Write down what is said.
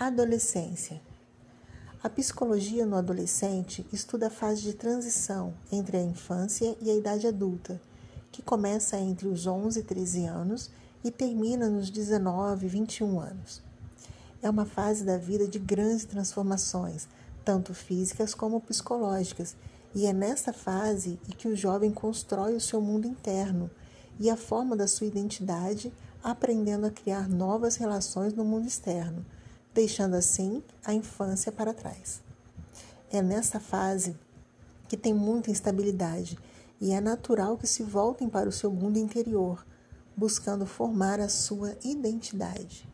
Adolescência. A psicologia no adolescente estuda a fase de transição entre a infância e a idade adulta, que começa entre os 11 e 13 anos e termina nos 19 e 21 anos. É uma fase da vida de grandes transformações, tanto físicas como psicológicas, e é nessa fase que o jovem constrói o seu mundo interno e a forma da sua identidade, aprendendo a criar novas relações no mundo externo deixando assim a infância para trás. É nessa fase que tem muita instabilidade e é natural que se voltem para o seu mundo interior, buscando formar a sua identidade.